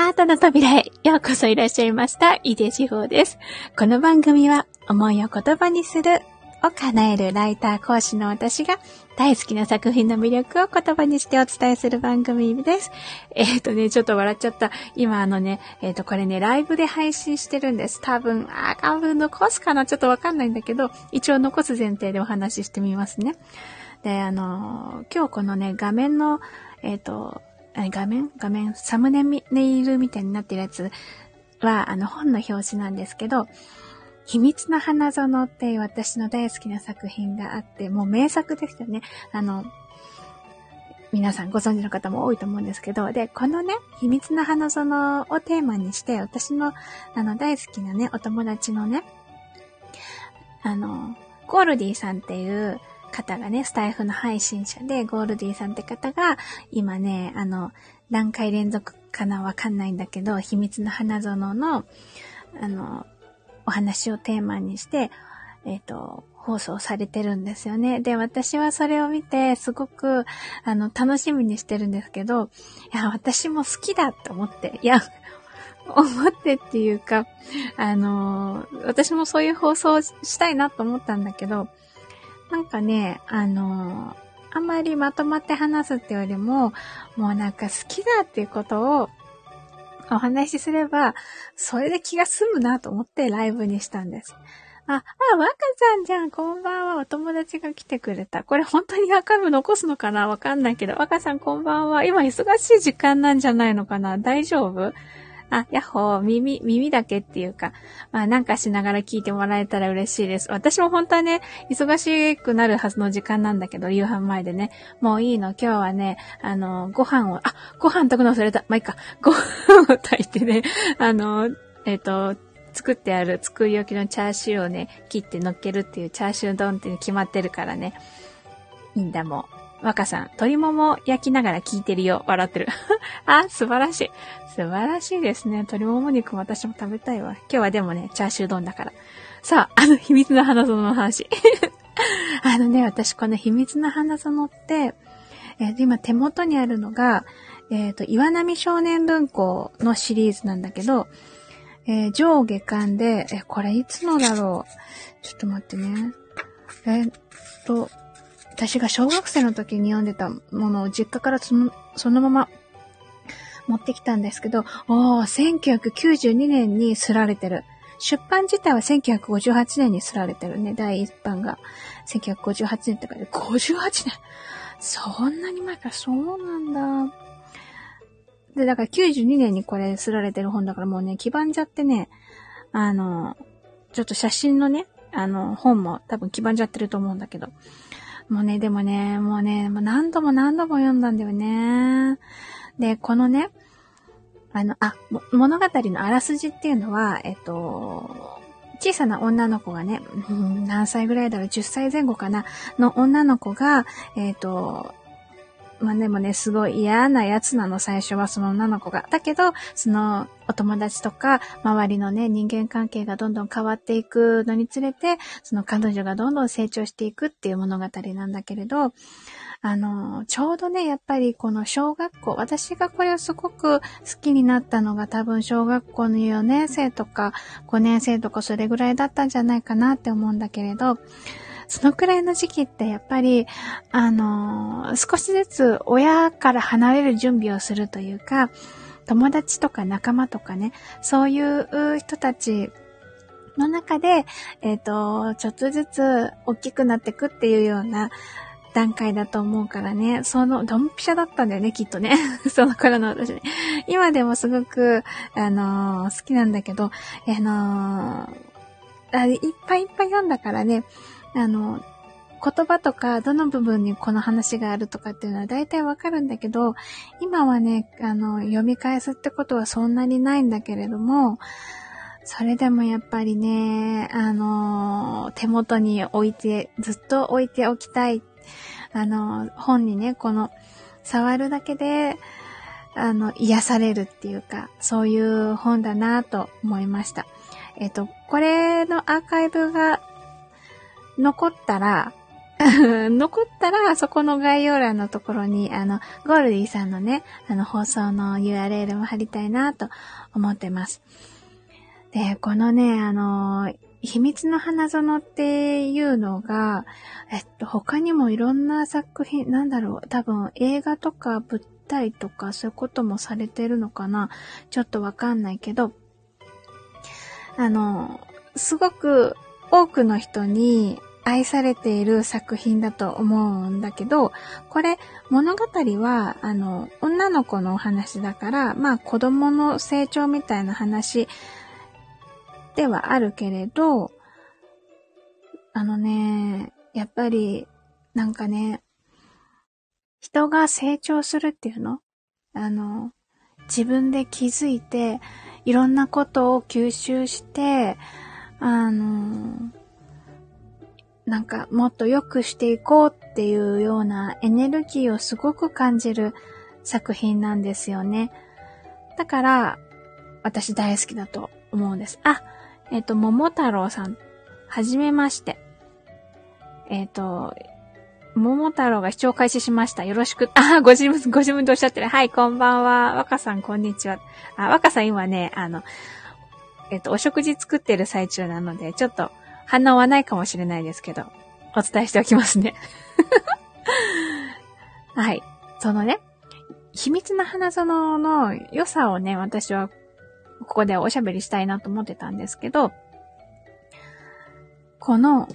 アートの扉へようこそいらっしゃいました。井出志保です。この番組は思いを言葉にするを叶えるライター講師の私が大好きな作品の魅力を言葉にしてお伝えする番組です。えっ、ー、とね、ちょっと笑っちゃった。今あのね、えっ、ー、とこれね、ライブで配信してるんです。多分、あ、多分残すかな？ちょっとわかんないんだけど、一応残す前提でお話ししてみますね。で、あの今日このね、画面の、えっ、と、画面画面サムネイルみたいになってるやつは、あの、本の表紙なんですけど、秘密の花園っていう私の大好きな作品があって、もう名作ですよね。あの、皆さんご存知の方も多いと思うんですけど、で、このね、秘密の花園をテーマにして、私の、あの、大好きなね、お友達のね、あの、ゴールディさんっていう方がね、スタイフの配信者で、ゴールディーさんって方が、今ね、あの、何回連続かなわかんないんだけど、秘密の花園の、あの、お話をテーマにして、えっ、ー、と、放送されてるんですよね。で、私はそれを見て、すごく、あの、楽しみにしてるんですけど、いや、私も好きだって思って、いや、思ってっていうか、あの、私もそういう放送したいなと思ったんだけど、なんかね、あの、あまりまとまって話すってよりも、もうなんか好きだっていうことをお話しすれば、それで気が済むなと思ってライブにしたんです。あ、あ、若さんじゃん、こんばんは。お友達が来てくれた。これ本当にアーカイブ残すのかな？わかんないけど。若さんこんばんは。今忙しい時間なんじゃないのかな？大丈夫？あ、やっほー、耳、耳だけっていうか、まあなんかしながら聞いてもらえたら嬉しいです。私も本当はね、忙しくなるはずの時間なんだけど、夕飯前でね、もういいの、今日はね、あの、ご飯を、あ、ご飯炊くの忘れた。まあ、いいか。ご飯を炊いてね、あの、えっ、ー、と、作ってある作り置きのチャーシューをね、切って乗っけるっていうチャーシュー丼って決まってるからね。いいんだもん。若さん、鶏もも焼きながら聞いてるよ。笑ってる。あ、素晴らしい。素晴らしいですね。鶏もも肉も私も食べたいわ。今日はでもね、チャーシュー丼だから。さあ、あの秘密の花園の話。あのね、私この秘密の花園って、えー、今手元にあるのが、えっ、ー、と、岩波少年文庫のシリーズなんだけど、えー、上下巻で、え、これいつのだろうちょっと待ってね。えっと、私が小学生の時に読んでたものを実家からそのそのまま持ってきたんですけど、おー、1992年にすられてる。出版自体は1958年にすられてるね。第一版が。1958年って書いて、58年？そんなに前から、そうなんだ。で、だから92年にこれすられてる本だからもうね、黄ばんじゃってね、あの、ちょっと写真のね、あの、本も多分黄ばんじゃってると思うんだけど、もうね、でもね、もうね、もう何度も何度も読んだんだよね。で、このね、あの、あ、物語のあらすじっていうのは、えっと、小さな女の子がね、何歳ぐらいだろう、10歳前後かな、の女の子が、えっと、まあでもね、すごい嫌なやつなの、最初はその女の子が。だけど、そのお友達とか、周りのね、人間関係がどんどん変わっていくのにつれて、その彼女がどんどん成長していくっていう物語なんだけれど、あの、ちょうどね、やっぱりこの小学校、私がこれをすごく好きになったのが多分小学校の4年生とか5年生とかそれぐらいだったんじゃないかなって思うんだけれど、そのくらいの時期ってやっぱり、あのー、少しずつ親から離れる準備をするというか、友達とか仲間とかね、そういう人たちの中で、えっ、ー、と、ちょっとずつ大きくなっていくっていうような段階だと思うからね、その、ドンピシャだったんだよね、きっとね。その頃の私ね。今でもすごく、あのー、好きなんだけど、あのー、いっぱいいっぱい読んだからね、あの、言葉とか、どの部分にこの話があるとかっていうのは大体わかるんだけど、今はね、あの、読み返すってことはそんなにないんだけれども、それでもやっぱりね、あの、手元に置いて、ずっと置いておきたい。あの、本にね、この、触るだけで、あの、癒されるっていうか、そういう本だなと思いました。えっと、これのアーカイブが残ったら、残ったら、そこの概要欄のところに、あの、ゴールディさんのね、あの、放送の URL も貼りたいなと思ってます。で、このね、あの、秘密の花園っていうのが、えっと、他にもいろんな作品、なんだろう、多分映画とか舞台とかそういうこともされてるのかなちょっとわかんないけど、あの、すごく多くの人に愛されている作品だと思うんだけど、これ物語は、あの、女の子のお話だから、まあ子供の成長みたいな話ではあるけれど、あのね、やっぱり、なんかね、人が成長するっていうの？あの、自分で気づいて、いろんなことを吸収して、あの、なんかもっと良くしていこうっていうようなエネルギーをすごく感じる作品なんですよね。だから、私大好きだと思うんです。あ、えっ、ー、と、桃太郎さん、はじめまして。えっ、ー、と、桃太郎が視聴開始しました。よろしく。あ、ご自分、ご自分でおっしゃってる。はい、こんばんは。若さん、こんにちは。あ、若さん今ね、あの、えっ、ー、と、お食事作ってる最中なので、ちょっと反応はないかもしれないですけど、お伝えしておきますね。はい。そのね、秘密の花園の良さをね、私はここでおしゃべりしたいなと思ってたんですけど、この、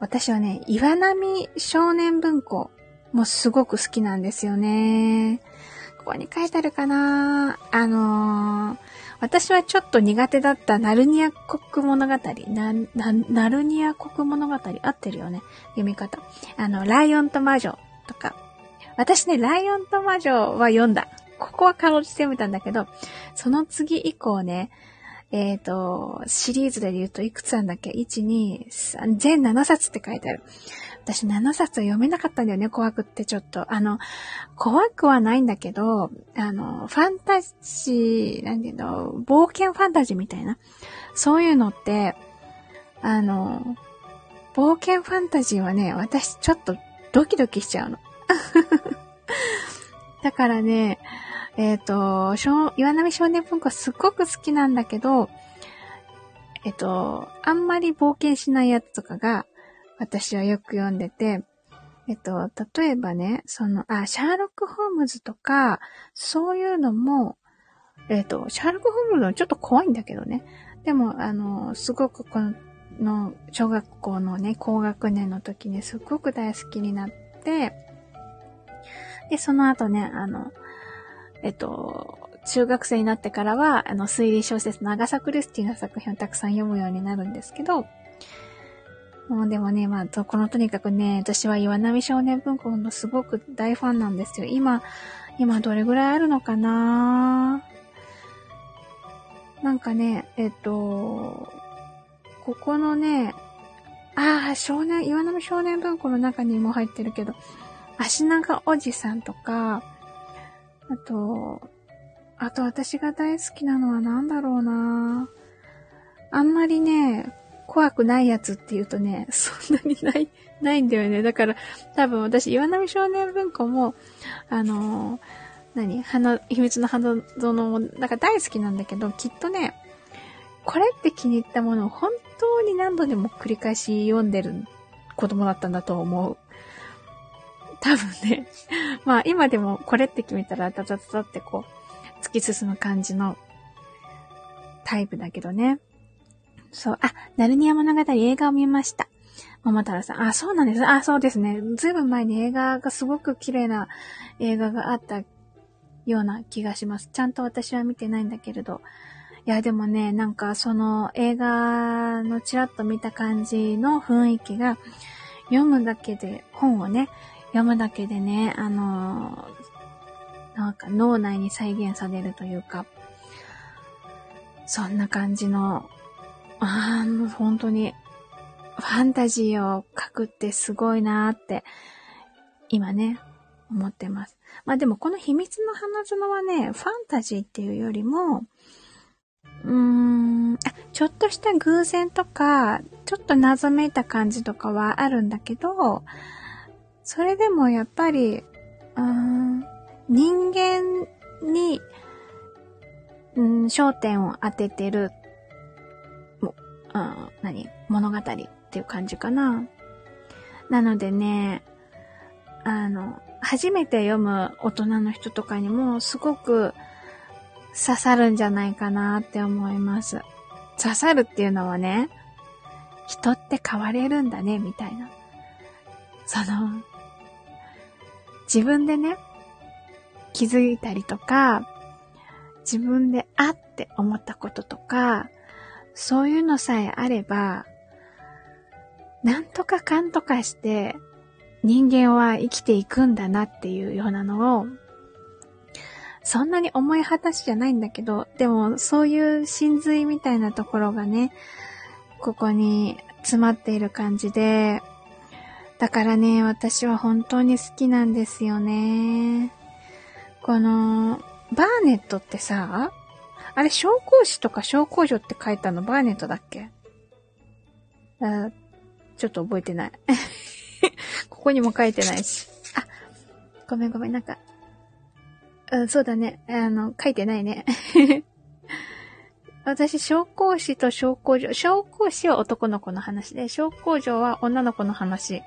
私はね、岩波少年文庫もすごく好きなんですよね。ここに書いてあるかなあのー、私はちょっと苦手だったナルニア国物語。な、な、ナルニア国物語合ってるよね読み方。あの、ライオンと魔女とか。私ね、ライオンと魔女は読んだ。ここはかろうじて読めたんだけど、その次以降ね、えっ、ー、と、シリーズで言うといくつなんだっけ ?1、2、3、全7冊って書いてある。私7冊読めなかったんだよね、怖くってちょっと。あの、怖くはないんだけど、あの、ファンタジー、なんていうの、冒険ファンタジーみたいな。そういうのって、あの、冒険ファンタジーはね、私ちょっとドキドキしちゃうの。だからね、えっ、ー、と、岩波少年文庫すっごく好きなんだけど、えっ、と、あんまり冒険しないやつとかが、私はよく読んでて、えっと、例えばね、その、あ、シャーロック・ホームズとか、そういうのも、えっと、シャーロック・ホームズはちょっと怖いんだけどね。でも、あの、すごくこの、小学校のね、高学年の時にすごく大好きになって、で、その後ね、あの、えっと、中学生になってからは、あの、推理小説のアガサ・クリスティの作品をたくさん読むようになるんですけど、もうでもね、まあ、このとにかくね、私は岩波少年文庫のすごく大ファンなんですよ。今、今どれぐらいあるのかな？なんかね、えっと、ここのね、ああ、少年、岩波少年文庫の中にも入ってるけど、足長おじさんとか、あと、あと私が大好きなのは何だろうな。あんまりね、怖くないやつって言うとね、そんなにない、ないんだよね。だから、多分私、岩波少年文庫も、あのー、何？花、秘密の花園も、なんか大好きなんだけど、きっとね、これって気に入ったものを本当に何度でも繰り返し読んでる子供だったんだと思う。多分ね、まあ今でもこれって決めたら、タタタタってこう、突き進む感じのタイプだけどね。そう、あ、ナルニア物語映画を見ました。桃太郎さん。あ、そうなんです。あ、そうですね。ずいぶん前に映画がすごく綺麗な映画があったような気がします。ちゃんと私は見てないんだけれど。いや、でもね、なんかその映画のちらっと見た感じの雰囲気が、読むだけで、本をね、読むだけでね、あのなんか脳内に再現されるというか、そんな感じのああ、もう本当に、ファンタジーを書くってすごいなーって、今ね、思ってます。まあでもこの秘密の花園はね、ファンタジーっていうよりも、うーん、あ、ちょっとした偶然とか、ちょっと謎めいた感じとかはあるんだけど、それでもやっぱり、うーん、人間に、うん、焦点を当ててる、うん、何物語っていう感じかな。なのでね、あの、初めて読む大人の人とかにもすごく刺さるんじゃないかなって思います。刺さるっていうのはね、人って変われるんだね、みたいな。その、自分でね、気づいたりとか、自分であって思ったこととか、そういうのさえあれば、なんとかかんとかして人間は生きていくんだなっていうようなのを、そんなに重い話じゃないんだけど、でもそういう真髄みたいなところがね、ここに詰まっている感じで、だからね、私は本当に好きなんですよね。この、バーネットってさ、あれ、紹興酒とか紹興酒って書いたのバーネットだっけ？あちょっと覚えてない。ここにも書いてないし。あ、ごめんごめん、なんか、うん、そうだね。あの、書いてないね。私、小公子と小公女。小公子は男の子の話で、小公女は女の子の話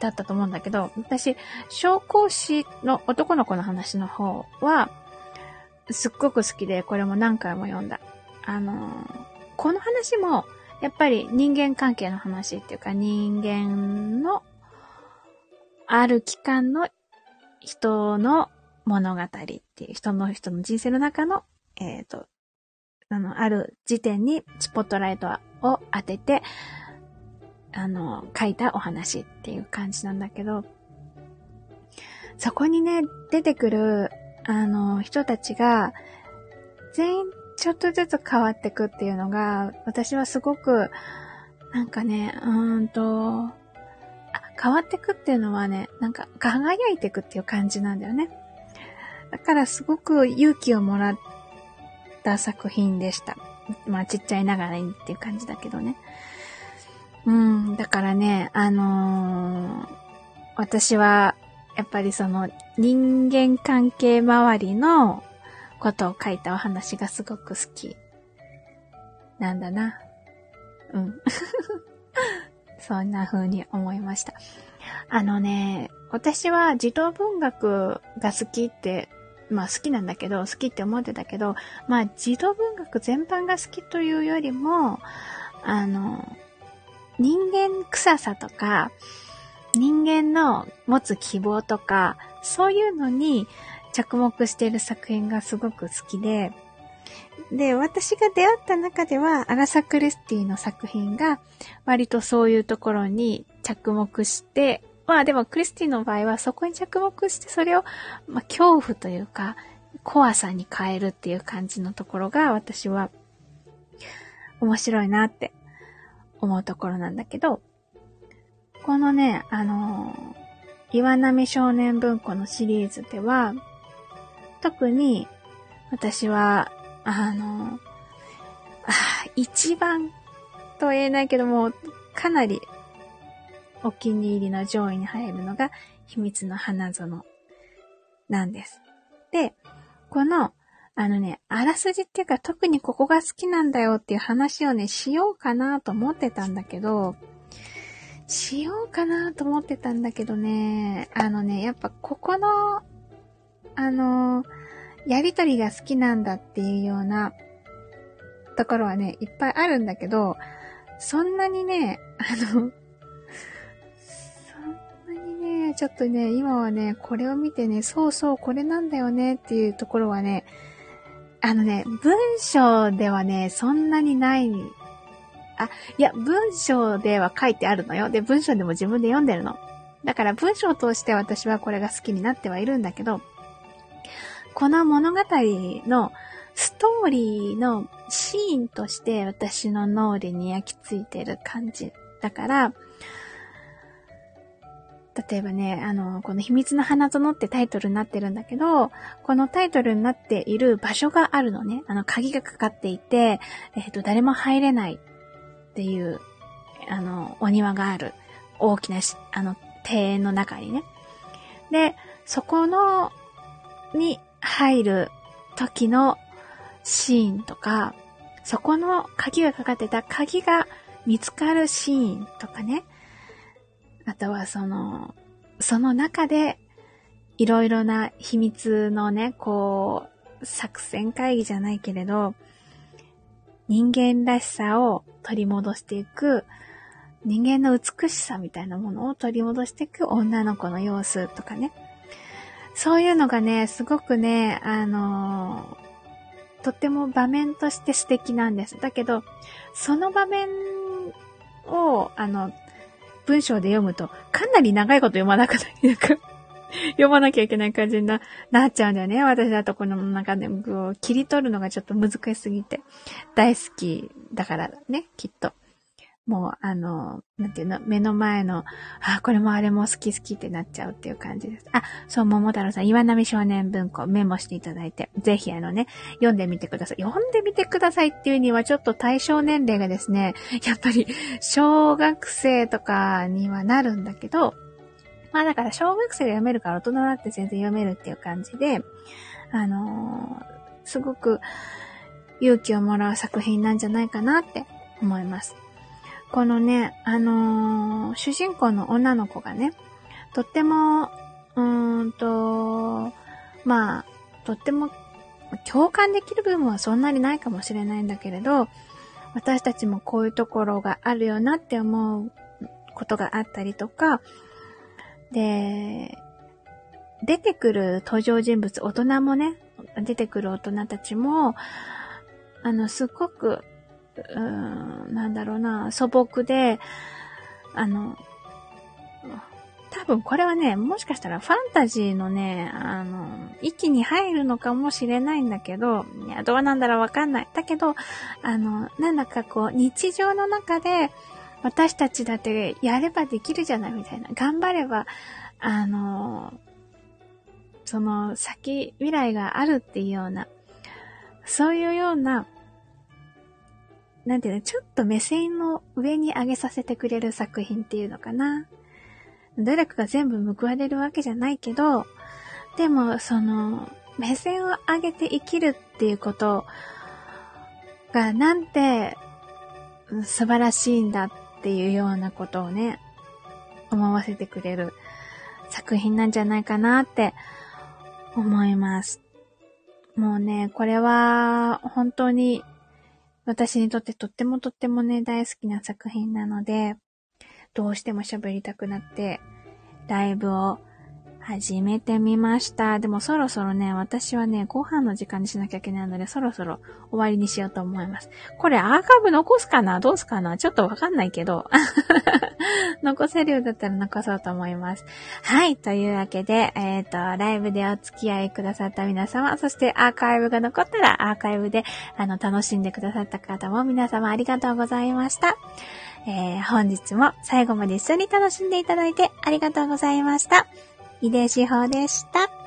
だったと思うんだけど、私、小公子の男の子の話の方は、すっごく好きで、これも何回も読んだ。あのこの話も、やっぱり人間関係の話っていうか、人間の、ある期間の人の物語っていう、人の人の人生の中の、えっ、ー、と、あの、ある時点にスポットライトを当てて、あの、書いたお話っていう感じなんだけど、そこにね、出てくる、あの、人たちが、全員ちょっとずつ変わってくっていうのが、私はすごく、なんかね、うーんと、変わってくっていうのはね、なんか輝いてくっていう感じなんだよね。だからすごく勇気をもらった作品でした。まあちっちゃいながらにっていう感じだけどね。うん、だからね、あのー、私は、やっぱりその人間関係周りのことを書いたお話がすごく好き。なんだな。うん。そんな風に思いました。あのね、私は児童文学が好きって、まあ好きなんだけど、好きって思ってたけど、まあ児童文学全般が好きというよりも、あの、人間臭さとか、人間の持つ希望とか、そういうのに着目している作品がすごく好きで、で、私が出会った中では、アラサ・クリスティの作品が、割とそういうところに着目して、まあでもクリスティの場合はそこに着目してそれを、まあ恐怖というか、怖さに変えるっていう感じのところが私は面白いなって思うところなんだけど、このね、あの岩波少年文庫のシリーズでは、特に私は、あの、あ一番と言えないけども、かなりお気に入りの上位に入るのが秘密の花園なんです。で、この、あのね、あらすじっていうか特にここが好きなんだよっていう話をね、しようかなと思ってたんだけど、しようかなと思ってたんだけどね、あのね、やっぱここのあの、やりとりが好きなんだっていうようなところはね、いっぱいあるんだけど、そんなにね、あの、そんなにね、ちょっとね、今はね、これを見てね、そうそう、これなんだよねっていうところはね、あのね、文章ではね、そんなにない。あ、いや、文章では書いてあるのよ。で、文章でも自分で読んでるの。だから文章を通して私はこれが好きになってはいるんだけど、この物語のストーリーのシーンとして私の脳裏に焼き付いてる感じ。だから、例えばね、あの、この秘密の花園ってタイトルになってるんだけど、このタイトルになっている場所があるのね。あの、鍵がかかっていて、えっ、ー、と、誰も入れないっていう、あの、お庭がある。大きなあの、庭園の中にね。で、そこの、に入る時のシーンとか、そこの鍵がかかってた鍵が見つかるシーンとかね。あとはその、その中でいろいろな秘密のね、こう、作戦会議じゃないけれど、人間らしさを取り戻していく、人間の美しさみたいなものを取り戻していく女の子の様子とかね。そういうのがね、すごくね、あのとっても場面として素敵なんです。だけど、その場面を、あの、文章で読むと、かなり長いこと読まなくなる。読まなきゃいけない感じにな、なっちゃうんだよね。私だとこの中でも、切り取るのがちょっと難しすぎて。大好きだからね、きっと。もう、あの、なんていうの、目の前の、あ、これもあれも好き好きってなっちゃうっていう感じです。あ、そう、桃太郎さん、岩波少年文庫メモしていただいて、ぜひあのね、読んでみてください。読んでみてくださいっていうにはちょっと対象年齢がですね、やっぱり、小学生とかにはなるんだけど、まあだから小学生が読めるから大人だって全然読めるっていう感じで、あのー、すごく勇気をもらう作品なんじゃないかなって思います。このね、あのー、主人公の女の子がね、とっても、うーんと、まあ、とっても共感できる部分はそんなにないかもしれないんだけれど、私たちもこういうところがあるよなって思うことがあったりとか、で、出てくる登場人物、大人もね、出てくる大人たちも、あの、すっごくうーん、なんだろうな、素朴で、あの、多分これはね、もしかしたらファンタジーのね、あの、域に入るのかもしれないんだけど、いや、どうなんだろうわかんない。だけど、あの、なんだかこう、日常の中で、私たちだってやればできるじゃないみたいな。頑張れば、あの、その先、未来があるっていうような、そういうようななんていうの、ちょっと目線の上に上げさせてくれる作品っていうのかな。努力が全部報われるわけじゃないけど、でも、その、目線を上げて生きるっていうことがなんて素晴らしいんだっていうようなことをね、思わせてくれる作品なんじゃないかなって思います。もうね、これは本当に私にとってとってもとってもね、大好きな作品なので、どうしても喋りたくなって、ライブを始めてみました。でもそろそろね、私はね、ご飯の時間にしなきゃいけないので、そろそろ終わりにしようと思います。これアーカイブ残すかな？どうすかな？ちょっとわかんないけど。残せるようだったら残そうと思います。はい。というわけで、えっ、ー、と、ライブでお付き合いくださった皆様、そしてアーカイブが残ったらアーカイブで、あの、楽しんでくださった方も皆様ありがとうございました。えー、本日も最後まで一緒に楽しんでいただいてありがとうございました。井出志保でした。